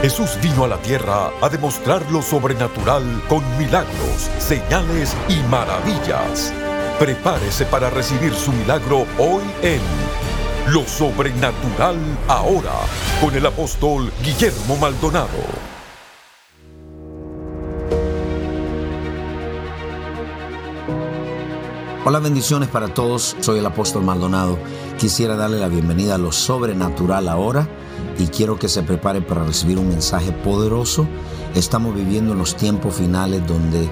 Jesús vino a la tierra a demostrar lo sobrenatural con milagros, señales y maravillas. Prepárese para recibir su milagro hoy en Lo Sobrenatural Ahora con el apóstol Guillermo Maldonado. Hola, bendiciones para todos. Soy el apóstol Maldonado. Quisiera darle la bienvenida a Lo Sobrenatural Ahora y quiero que se prepare para recibir un mensaje poderoso. Estamos viviendo en los tiempos finales donde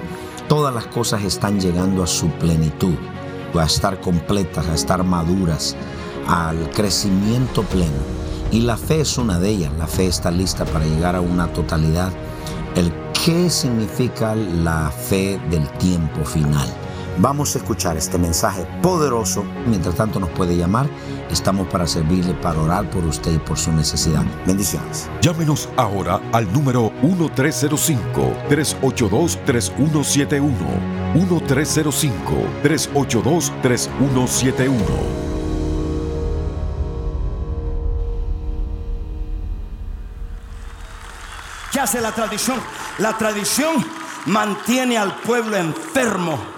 todas las cosas están llegando a su plenitud, a estar completas, a estar maduras, al crecimiento pleno. Y la fe es una de ellas. La fe está lista para llegar a una totalidad. El qué significa la fe del tiempo final. Vamos a escuchar este mensaje poderoso. Mientras tanto nos puede llamar. Estamos para servirle, para orar por usted y por su necesidad. Bendiciones. Llámenos ahora al número 1305-382-3171. 1305-382-3171. ¿Qué hace la tradición? La tradición mantiene al pueblo enfermo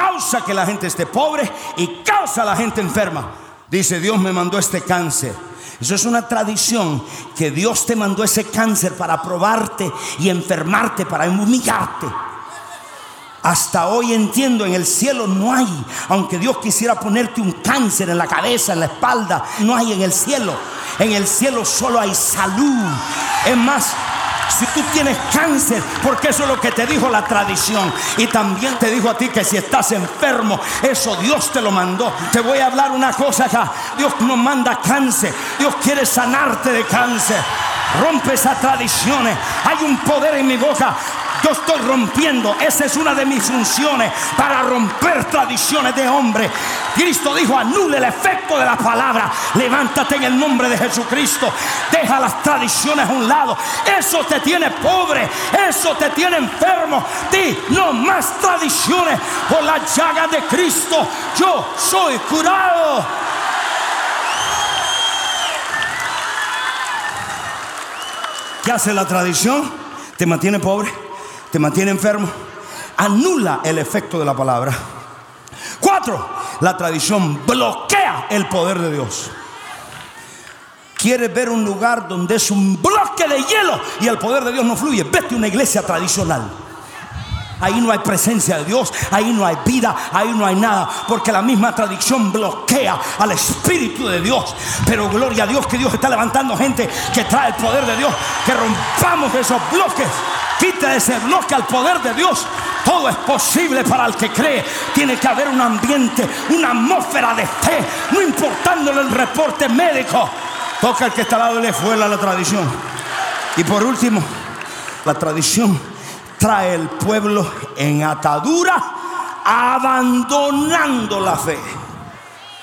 causa que la gente esté pobre y causa a la gente enferma. Dice, Dios me mandó este cáncer. Eso es una tradición que Dios te mandó ese cáncer para probarte y enfermarte, para humillarte. Hasta hoy entiendo, en el cielo no hay, aunque Dios quisiera ponerte un cáncer en la cabeza, en la espalda, no hay en el cielo. En el cielo solo hay salud. Es más, si tú tienes cáncer, porque eso es lo que te dijo la tradición. Y también te dijo a ti que si estás enfermo, eso Dios te lo mandó. Te voy a hablar una cosa acá. Dios no manda cáncer. Dios quiere sanarte de cáncer. Rompe esas tradiciones. Hay un poder en mi boca yo estoy rompiendo. Esa es una de mis funciones para romper tradiciones de hombre. Cristo dijo, anule el efecto de la palabra. Levántate en el nombre de Jesucristo. Deja las tradiciones a un lado. Eso te tiene pobre. Eso te tiene enfermo. Di, no más tradiciones. Por la llaga de Cristo, yo soy curado. ¿Qué hace la tradición? Te mantiene pobre te mantiene enfermo, anula el efecto de la palabra. Cuatro, la tradición bloquea el poder de Dios. ¿Quieres ver un lugar donde es un bloque de hielo y el poder de Dios no fluye? Vete a una iglesia tradicional. Ahí no hay presencia de Dios, ahí no hay vida, ahí no hay nada, porque la misma tradición bloquea al Espíritu de Dios. Pero gloria a Dios que Dios está levantando gente que trae el poder de Dios, que rompamos esos bloques. Quita ese bloque al poder de Dios. Todo es posible para el que cree. Tiene que haber un ambiente, una atmósfera de fe, no importándole el reporte médico. Toca el que está al lado y le fue la tradición. Y por último, la tradición trae el pueblo en atadura, abandonando la fe.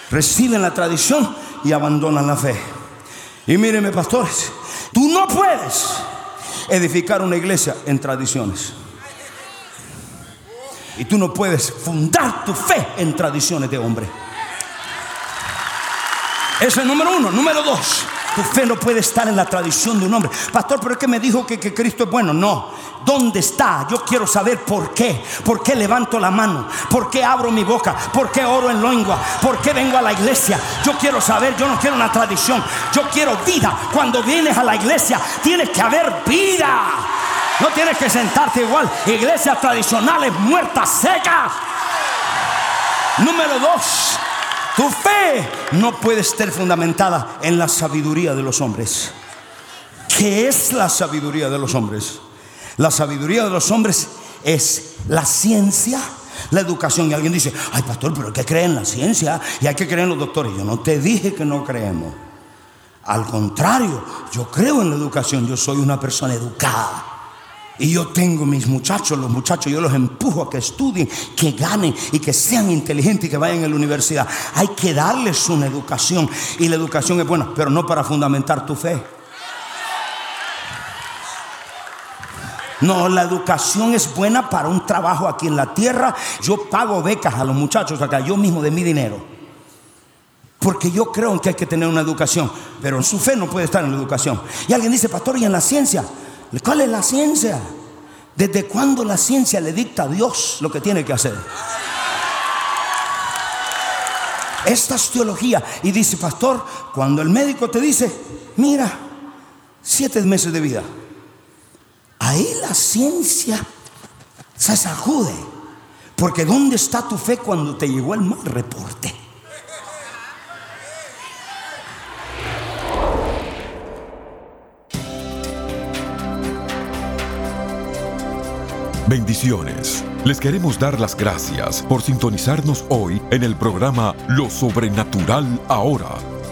Reciben la tradición y abandonan la fe. Y mírenme, pastores, tú no puedes edificar una iglesia en tradiciones. Y tú no puedes fundar tu fe en tradiciones de hombre. Eso es número uno. Número dos. Tu fe no puede estar en la tradición de un hombre. Pastor, pero es que me dijo que, que, Cristo es bueno. No. ¿Dónde está? Yo quiero saber por qué. ¿Por qué levanto la mano? ¿Por qué abro mi boca? ¿Por qué oro en lengua? ¿Por qué vengo a la iglesia? Yo quiero saber. Yo no quiero una tradición. Yo quiero vida. Cuando vienes a la iglesia, tienes que haber vida. No tienes que sentarte igual. Iglesias tradicionales muertas, secas. Número dos. Tu fe no puede estar fundamentada en la sabiduría de los hombres. ¿Qué es la sabiduría de los hombres? La sabiduría de los hombres es la ciencia, la educación. Y alguien dice, ay pastor, pero hay que creer en la ciencia y hay que creer en los doctores. Yo no te dije que no creemos. Al contrario, yo creo en la educación. Yo soy una persona educada. Y yo tengo mis muchachos, los muchachos, yo los empujo a que estudien, que ganen y que sean inteligentes y que vayan a la universidad. Hay que darles una educación. Y la educación es buena, pero no para fundamentar tu fe. No, la educación es buena para un trabajo aquí en la tierra. Yo pago becas a los muchachos acá, yo mismo de mi dinero. Porque yo creo que hay que tener una educación, pero su fe no puede estar en la educación. Y alguien dice, pastor, ¿y en la ciencia? ¿Cuál es la ciencia? ¿Desde cuándo la ciencia le dicta a Dios lo que tiene que hacer? Esta es teología. Y dice, pastor, cuando el médico te dice, mira, siete meses de vida, ahí la ciencia se sacude. Porque ¿dónde está tu fe cuando te llegó el mal reporte? Bendiciones. Les queremos dar las gracias por sintonizarnos hoy en el programa Lo Sobrenatural Ahora.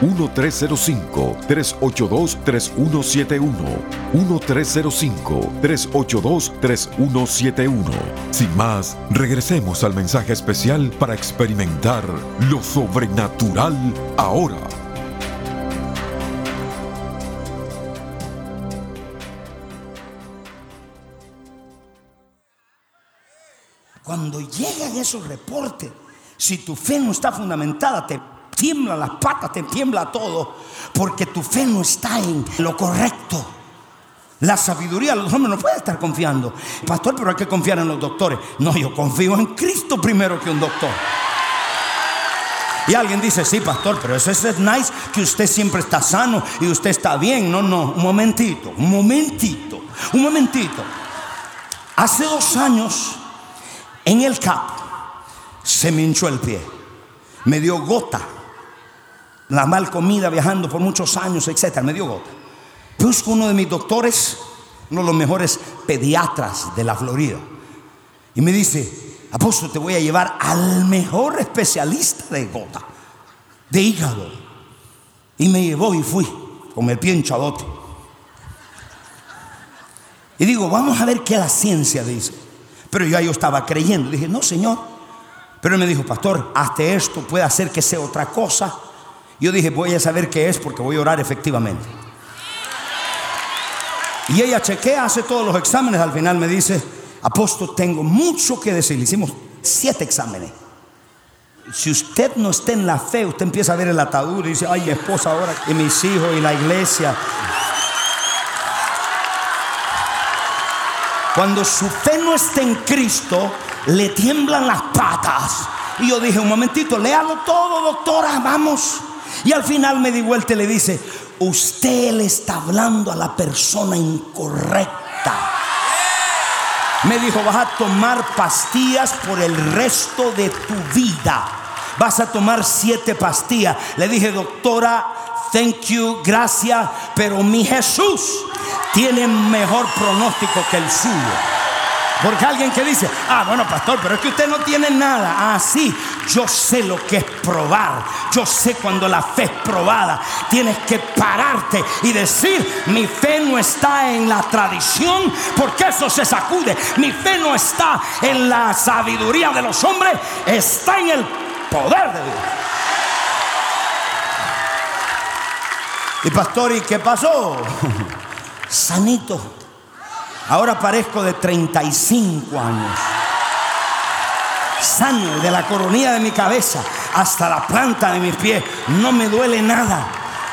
1-305-382-3171. 1-305-382-3171. Sin más, regresemos al mensaje especial para experimentar lo sobrenatural ahora. Cuando llegan esos reportes, si tu fe no está fundamentada, te tiembla las patas, te tiembla todo, porque tu fe no está en lo correcto. La sabiduría, los hombres no pueden estar confiando. Pastor, pero hay que confiar en los doctores. No, yo confío en Cristo primero que un doctor. Y alguien dice, sí, pastor, pero eso es nice que usted siempre está sano y usted está bien. No, no, un momentito, un momentito, un momentito. Hace dos años, en el CAP, se me hinchó el pie. Me dio gota la mal comida viajando por muchos años, etcétera, me dio gota. Busco uno de mis doctores, uno de los mejores pediatras de la Florida, y me dice, apóstol, te voy a llevar al mejor especialista de gota, de hígado. Y me llevó y fui, con el pie hinchadote. Y digo, vamos a ver qué la ciencia dice. Pero yo, yo estaba creyendo. Dije, no, Señor. Pero él me dijo, pastor, hasta esto puede hacer que sea otra cosa. Yo dije, voy a saber qué es porque voy a orar efectivamente. Y ella chequea, hace todos los exámenes, al final me dice, apóstol, tengo mucho que decir. Hicimos siete exámenes. Si usted no está en la fe, usted empieza a ver el atadura y dice, ay, mi esposa ahora, y mis hijos, y la iglesia. Cuando su fe no está en Cristo, le tiemblan las patas. Y yo dije, un momentito, léalo todo, doctora, vamos. Y al final me di vuelta y le dice, usted le está hablando a la persona incorrecta. Me dijo, vas a tomar pastillas por el resto de tu vida. Vas a tomar siete pastillas. Le dije, doctora, thank you, gracias, pero mi Jesús tiene mejor pronóstico que el suyo. Porque alguien que dice, ah, bueno, pastor, pero es que usted no tiene nada. Ah, sí, yo sé lo que es probar. Yo sé cuando la fe es probada. Tienes que pararte y decir, mi fe no está en la tradición, porque eso se sacude. Mi fe no está en la sabiduría de los hombres, está en el poder de Dios. Y pastor, ¿y qué pasó? Sanito Ahora parezco de 35 años. Sano de la coronilla de mi cabeza hasta la planta de mis pies. No me duele nada.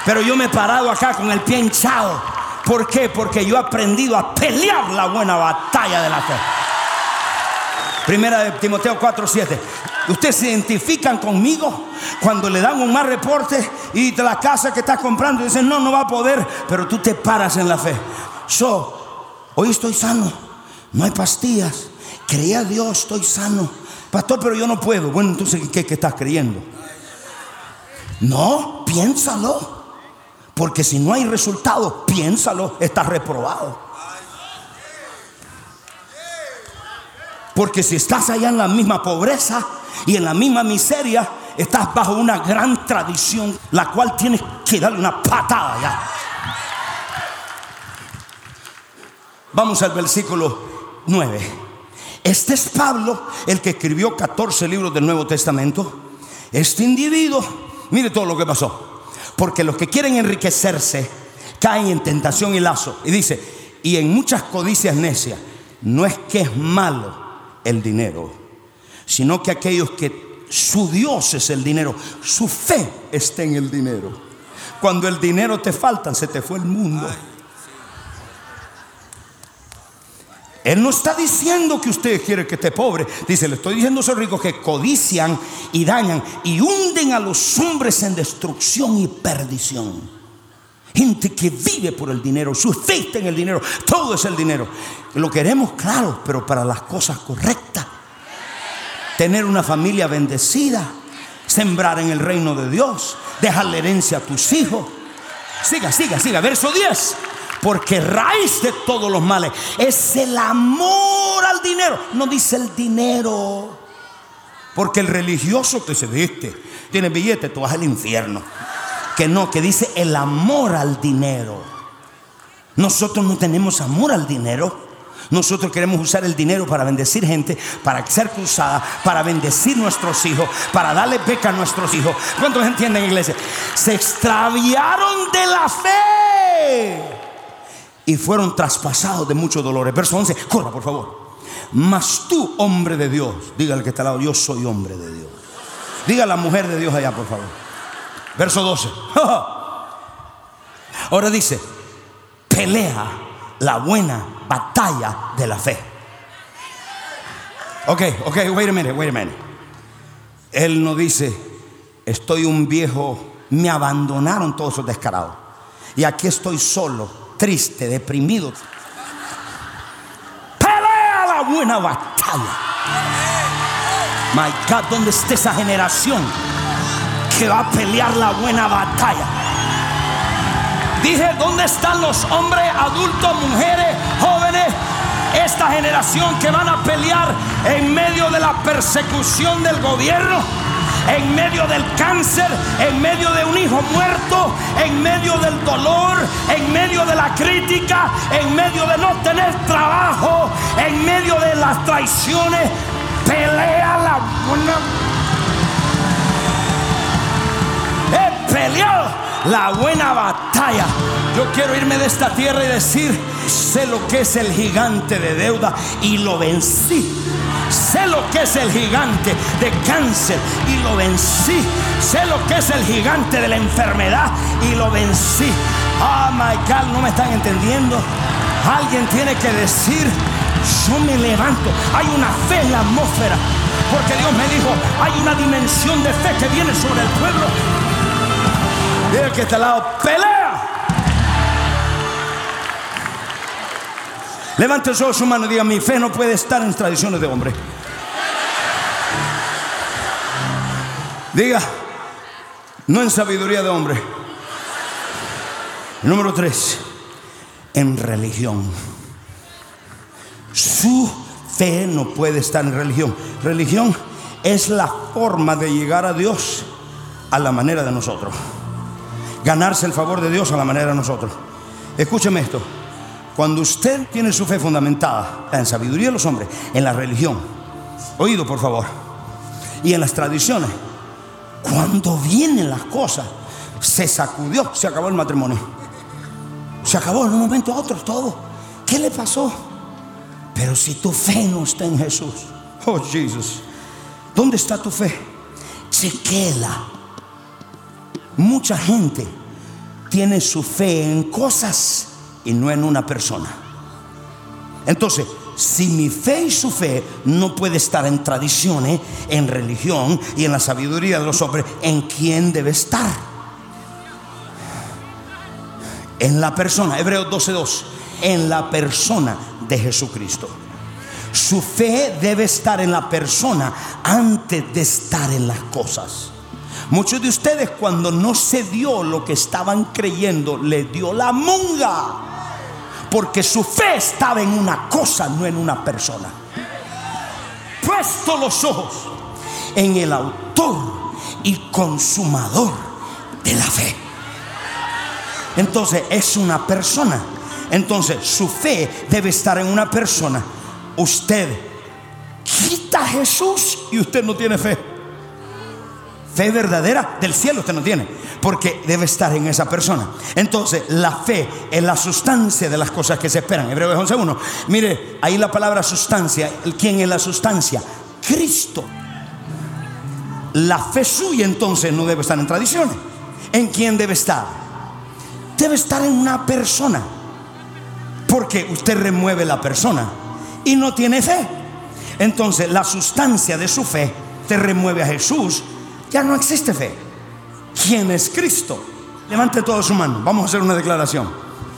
Pero yo me he parado acá con el pie hinchado. ¿Por qué? Porque yo he aprendido a pelear la buena batalla de la fe. Primera de Timoteo 4:7. Ustedes se identifican conmigo cuando le dan un mal reporte y de la casa que estás comprando dicen no, no va a poder, pero tú te paras en la fe. Yo Hoy estoy sano. No hay pastillas. Creía a Dios, estoy sano. Pastor, pero yo no puedo. Bueno, entonces, ¿qué, qué estás creyendo? No, piénsalo. Porque si no hay resultado, piénsalo, estás reprobado. Porque si estás allá en la misma pobreza y en la misma miseria, estás bajo una gran tradición, la cual tienes que darle una patada ya. Vamos al versículo 9. Este es Pablo, el que escribió 14 libros del Nuevo Testamento. Este individuo, mire todo lo que pasó. Porque los que quieren enriquecerse caen en tentación y lazo. Y dice, y en muchas codicias necias, no es que es malo el dinero, sino que aquellos que su Dios es el dinero, su fe está en el dinero. Cuando el dinero te falta, se te fue el mundo. Él no está diciendo que usted quiere que esté pobre. Dice, le estoy diciendo a esos ricos que codician y dañan y hunden a los hombres en destrucción y perdición. Gente que vive por el dinero, su fe está en el dinero, todo es el dinero. Lo queremos, claro, pero para las cosas correctas. Tener una familia bendecida, sembrar en el reino de Dios, dejarle herencia a tus hijos. Siga, siga, siga. Verso 10. Porque raíz de todos los males es el amor al dinero. No dice el dinero. Porque el religioso que se viste, tiene billete, tú vas al infierno. Que no, que dice el amor al dinero. Nosotros no tenemos amor al dinero. Nosotros queremos usar el dinero para bendecir gente, para ser cruzada, para bendecir nuestros hijos, para darle beca a nuestros hijos. ¿Cuántos entienden, iglesia? Se extraviaron de la fe y fueron traspasados de muchos dolores. Verso 11, corra por favor. Mas tú, hombre de Dios, dígale que está al lado, yo soy hombre de Dios. Diga la mujer de Dios allá, por favor. Verso 12. Ahora dice, pelea la buena batalla de la fe. Ok, ok, wait a minute, wait a minute. Él no dice, estoy un viejo, me abandonaron todos esos descarados. Y aquí estoy solo triste, deprimido. Pelea la buena batalla. My God, ¿dónde está esa generación que va a pelear la buena batalla? Dije, ¿dónde están los hombres, adultos, mujeres? Esta generación que van a pelear en medio de la persecución del gobierno en medio del cáncer, en medio de un hijo muerto, en medio del dolor, en medio de la crítica, en medio de no tener trabajo, en medio de las traiciones. Pelea la buena. He peleado la buena batalla. Yo quiero irme de esta tierra y decir, sé lo que es el gigante de deuda y lo vencí Sé lo que es el gigante de cáncer y lo vencí. Sé lo que es el gigante de la enfermedad y lo vencí. Oh my God, no me están entendiendo. Alguien tiene que decir, yo me levanto. Hay una fe en la atmósfera. Porque Dios me dijo, hay una dimensión de fe que viene sobre el pueblo. Dile que está al lado, pelea. Levante solo su mano y diga, mi fe no puede estar en tradiciones de hombre. Diga, no en sabiduría de hombre. Número tres, en religión. Su fe no puede estar en religión. Religión es la forma de llegar a Dios a la manera de nosotros. Ganarse el favor de Dios a la manera de nosotros. Escúcheme esto. Cuando usted tiene su fe fundamentada en sabiduría de los hombres, en la religión, oído por favor, y en las tradiciones, cuando vienen las cosas, se sacudió, se acabó el matrimonio. Se acabó en un momento a otro todo. ¿Qué le pasó? Pero si tu fe no está en Jesús, oh Jesús, ¿dónde está tu fe? Chequela. Mucha gente tiene su fe en cosas y no en una persona. Entonces, si mi fe y su fe no puede estar en tradiciones, en religión y en la sabiduría de los hombres, ¿en quién debe estar? En la persona, Hebreos 12:2, en la persona de Jesucristo. Su fe debe estar en la persona antes de estar en las cosas. Muchos de ustedes cuando no se dio lo que estaban creyendo, le dio la munga porque su fe estaba en una cosa, no en una persona. Puesto los ojos en el autor y consumador de la fe. Entonces es una persona. Entonces su fe debe estar en una persona usted quita a Jesús y usted no tiene fe. Fe verdadera del cielo usted no tiene, porque debe estar en esa persona. Entonces, la fe es la sustancia de las cosas que se esperan. Hebreos 11.1. Mire, ahí la palabra sustancia. ¿Quién es la sustancia? Cristo. La fe suya entonces no debe estar en tradiciones. ¿En quién debe estar? Debe estar en una persona. Porque usted remueve la persona y no tiene fe. Entonces la sustancia de su fe te remueve a Jesús. Ya no existe fe. ¿Quién es Cristo? Levante todo su mano. Vamos a hacer una declaración.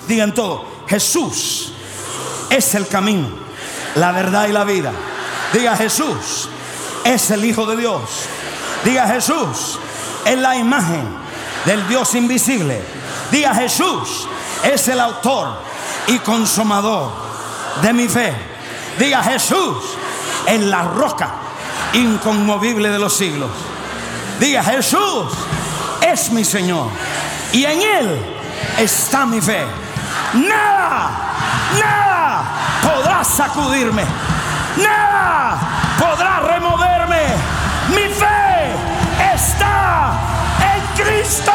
Digan todo. Jesús es el camino, la verdad y la vida. Diga Jesús es el Hijo de Dios. Diga Jesús es la imagen del Dios invisible. Diga Jesús es el autor y consumador de mi fe. Diga Jesús es la roca inconmovible de los siglos. Diga Jesús es mi Señor y en Él está mi fe. Nada, nada podrá sacudirme. Nada podrá removerme. Mi fe está en Cristo.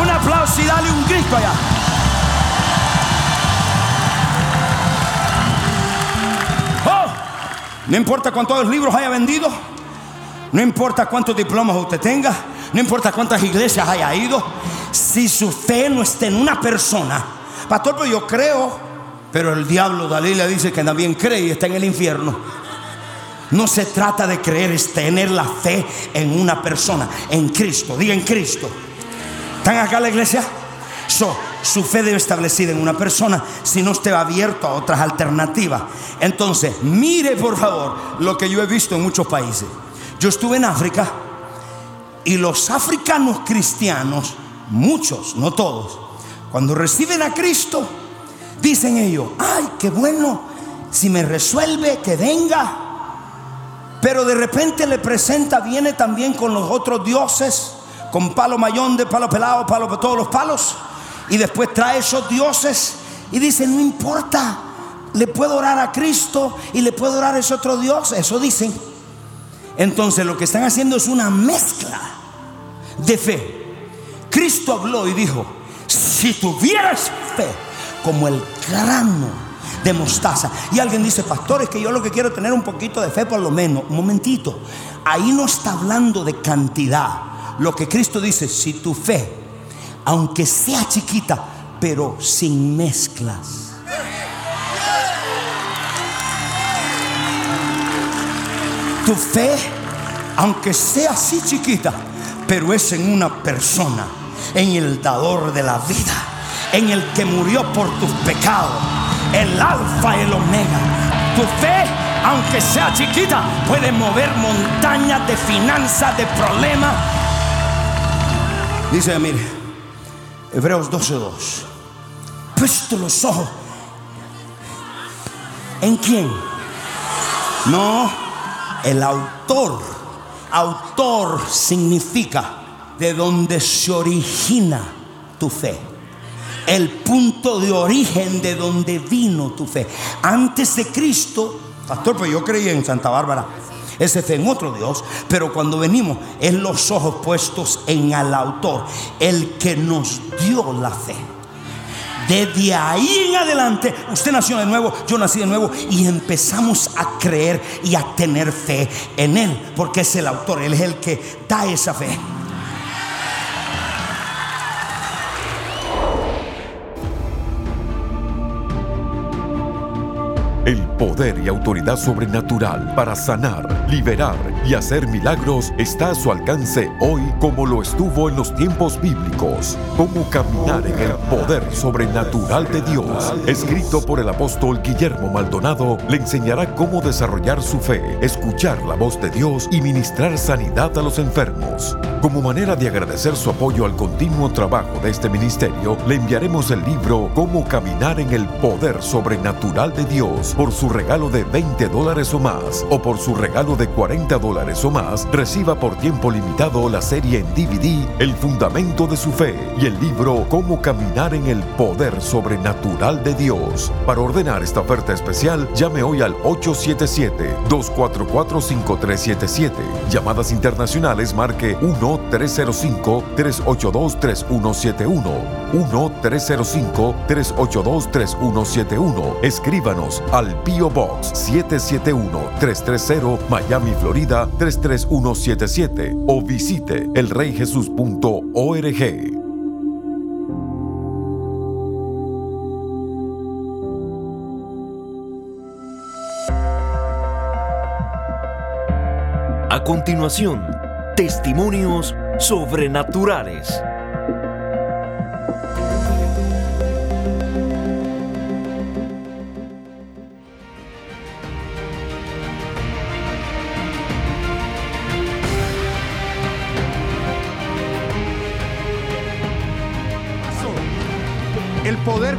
Un aplauso y dale un grito allá. Oh, no importa cuántos libros haya vendido, no importa cuántos diplomas usted tenga, no importa cuántas iglesias haya ido, si su fe no está en una persona, pastor, yo creo, pero el diablo Dalila dice que también cree y está en el infierno. No se trata de creer, es tener la fe en una persona, en Cristo. Diga en Cristo. ¿Están acá la iglesia? su fe debe establecida en una persona, si no esté abierto a otras alternativas. Entonces, mire por favor lo que yo he visto en muchos países. Yo estuve en África y los africanos cristianos, muchos, no todos, cuando reciben a Cristo, dicen ellos, ay, qué bueno, si me resuelve, que venga. Pero de repente le presenta, viene también con los otros dioses, con palo mayón de palo pelado, palo todos los palos y después trae esos dioses y dice, no importa, le puedo orar a Cristo y le puedo orar a ese otro Dios, eso dicen. Entonces lo que están haciendo es una mezcla de fe. Cristo habló y dijo, si tuvieras fe como el grano de mostaza. Y alguien dice, pastor, es que yo lo que quiero es tener un poquito de fe por lo menos. Un momentito, ahí no está hablando de cantidad. Lo que Cristo dice, si tu fe aunque sea chiquita, pero sin mezclas. Tu fe, aunque sea así chiquita, pero es en una persona, en el dador de la vida, en el que murió por tus pecados, el alfa y el omega. Tu fe, aunque sea chiquita, puede mover montañas de finanzas, de problemas. Dice, mire, Hebreos 12:2. Puesto los ojos. ¿En quién? No, el autor. Autor significa de donde se origina tu fe. El punto de origen de donde vino tu fe. Antes de Cristo, pastor, pues yo creí en Santa Bárbara. Ese fe en otro Dios. Pero cuando venimos, es los ojos puestos en el autor, el que nos dio la fe. Desde ahí en adelante, usted nació de nuevo, yo nací de nuevo y empezamos a creer y a tener fe en Él, porque es el autor, Él es el que da esa fe. El poder y autoridad sobrenatural para sanar, liberar y hacer milagros está a su alcance hoy como lo estuvo en los tiempos bíblicos. Cómo caminar en el poder sobrenatural de Dios. Escrito por el apóstol Guillermo Maldonado, le enseñará cómo desarrollar su fe, escuchar la voz de Dios y ministrar sanidad a los enfermos. Como manera de agradecer su apoyo al continuo trabajo de este ministerio, le enviaremos el libro Cómo caminar en el poder sobrenatural de Dios por su regalo de 20 dólares o más o por su regalo de 40 dólares o más, reciba por tiempo limitado la serie en DVD El Fundamento de su Fe y el libro Cómo Caminar en el Poder Sobrenatural de Dios. Para ordenar esta oferta especial, llame hoy al 877-244-5377. Llamadas internacionales marque 1-305-382-3171. 1-305-382-3171. Escríbanos al Pio Box 771-330 Miami, Florida 33177 o visite elreyjesus.org. A continuación, testimonios sobrenaturales.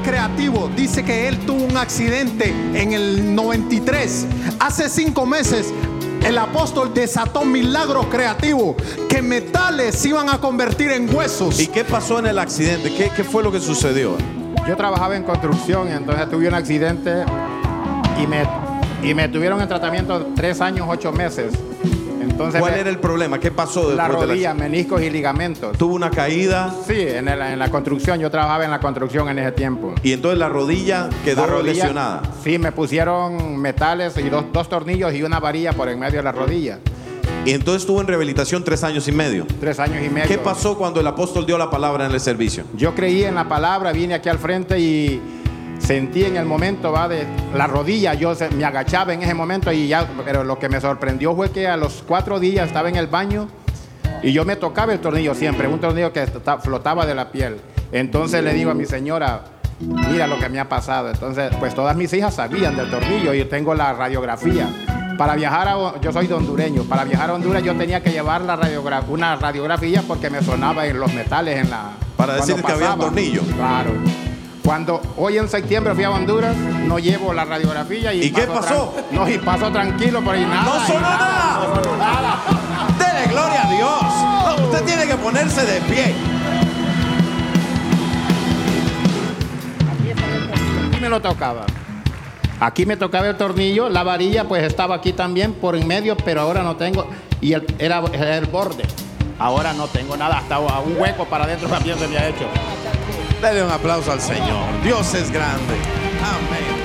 Creativo dice que él tuvo un accidente en el 93. Hace cinco meses el apóstol desató milagros creativos que metales se iban a convertir en huesos. ¿Y qué pasó en el accidente? ¿Qué, qué fue lo que sucedió? Yo trabajaba en construcción y entonces tuve un accidente y me, y me tuvieron en tratamiento tres años, ocho meses. Entonces ¿Cuál me- era el problema? ¿Qué pasó la después de rodilla, meniscos y ligamentos. Tuvo una caída Sí, en, el- en la construcción. Yo trabajaba en la construcción en ese tiempo. y entonces la rodilla quedó La rodilla- lesionada. Sí, me pusieron metales y dos, dos tornillos y una varilla por en medio de la rodilla. Y entonces estuvo en rehabilitación tres años y medio. Tres años y medio. ¿Qué pasó cuando el apóstol dio la palabra en el servicio? Yo creí en la palabra, vine aquí al frente y sentí en el momento va de la rodilla, yo se- me agachaba en ese momento y ya, pero lo que me sorprendió fue que a los cuatro días estaba en el baño y yo me tocaba el tornillo siempre, un tornillo que flotaba de la piel. Entonces le digo a mi señora, mira lo que me ha pasado. Entonces, pues todas mis hijas sabían del tornillo y yo tengo la radiografía. Para viajar a, yo soy de hondureño, para viajar a Honduras yo tenía que llevar la una radiografía porque me sonaba en los metales en la... Para decir que había un tornillo. Claro. Cuando hoy en septiembre fui a Honduras, no llevo la radiografía y, ¿Y qué pasó? No, y paso tranquilo por ahí nada. ¡No y sonó nada! No sonó nada. ¡Dele gloria a Dios! No, usted tiene que ponerse de pie. Aquí me lo tocaba. Aquí me tocaba el tornillo, la varilla pues estaba aquí también por en medio, pero ahora no tengo. Y el- era el borde. Ahora no tengo nada, hasta un hueco para adentro también se me ha hecho. Dele un aplauso al Señor. Dios es grande. Amén.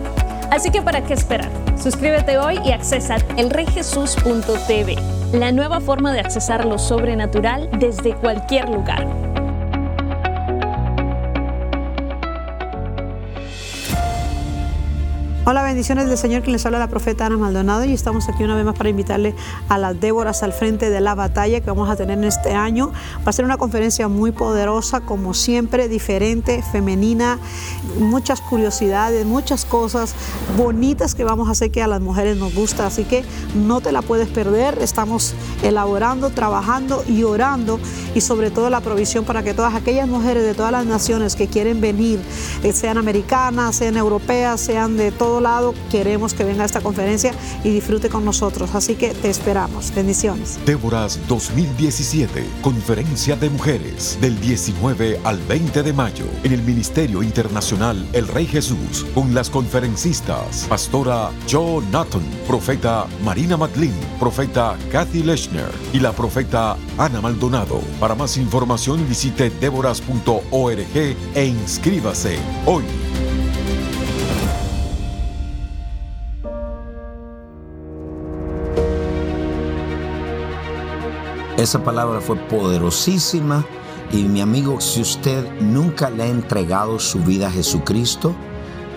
Así que ¿para qué esperar? Suscríbete hoy y accesa elreyjesus.tv, la nueva forma de accesar lo sobrenatural desde cualquier lugar. Hola, bendiciones del Señor, quien les habla la profeta Ana Maldonado y estamos aquí una vez más para invitarle a las Déboras al frente de la batalla que vamos a tener en este año. Va a ser una conferencia muy poderosa, como siempre, diferente, femenina, muchas curiosidades, muchas cosas bonitas que vamos a hacer que a las mujeres nos gusta, así que no te la puedes perder. Estamos elaborando, trabajando y orando y sobre todo la provisión para que todas aquellas mujeres de todas las naciones que quieren venir, eh, sean americanas, sean europeas, sean de todos lado, queremos que venga a esta conferencia y disfrute con nosotros. Así que te esperamos. Bendiciones. Déboras 2017, Conferencia de Mujeres, del 19 al 20 de mayo, en el Ministerio Internacional El Rey Jesús, con las conferencistas, Pastora Joe Nathan, Profeta Marina Madlin, Profeta Kathy Lechner y la Profeta Ana Maldonado. Para más información visite déboras.org e inscríbase hoy. Esa palabra fue poderosísima y mi amigo, si usted nunca le ha entregado su vida a Jesucristo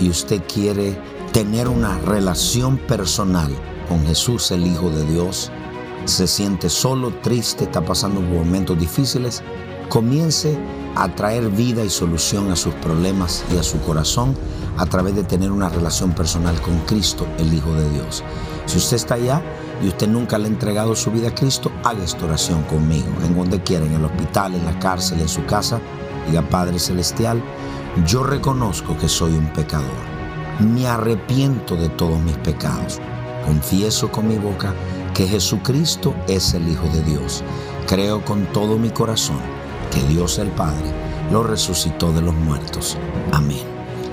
y usted quiere tener una relación personal con Jesús, el Hijo de Dios, se siente solo, triste, está pasando momentos difíciles, comience a traer vida y solución a sus problemas y a su corazón a través de tener una relación personal con Cristo, el Hijo de Dios. Si usted está allá y usted nunca le ha entregado su vida a Cristo, haga esta oración conmigo, en donde quiera, en el hospital, en la cárcel, en su casa. Diga, Padre Celestial, yo reconozco que soy un pecador. Me arrepiento de todos mis pecados. Confieso con mi boca que Jesucristo es el Hijo de Dios. Creo con todo mi corazón que Dios el Padre lo resucitó de los muertos. Amén.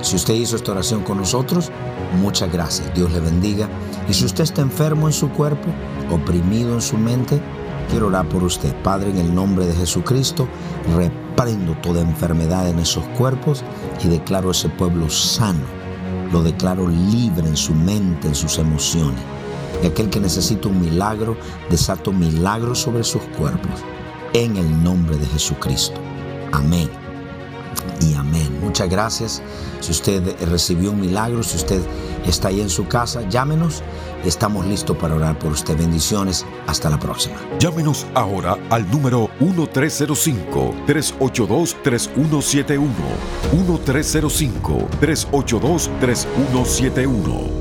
Si usted hizo esta oración con nosotros, muchas gracias. Dios le bendiga. Y si usted está enfermo en su cuerpo, oprimido en su mente, quiero orar por usted. Padre, en el nombre de Jesucristo, reprendo toda enfermedad en esos cuerpos y declaro ese pueblo sano. Lo declaro libre en su mente, en sus emociones. Y aquel que necesita un milagro, desato milagros sobre sus cuerpos en el nombre de Jesucristo. Amén. Y amén. Muchas gracias. Si usted recibió un milagro, si usted está ahí en su casa, llámenos. Estamos listos para orar por usted. Bendiciones. Hasta la próxima. Llámenos ahora al número 1305-382-3171. 1305-382-3171.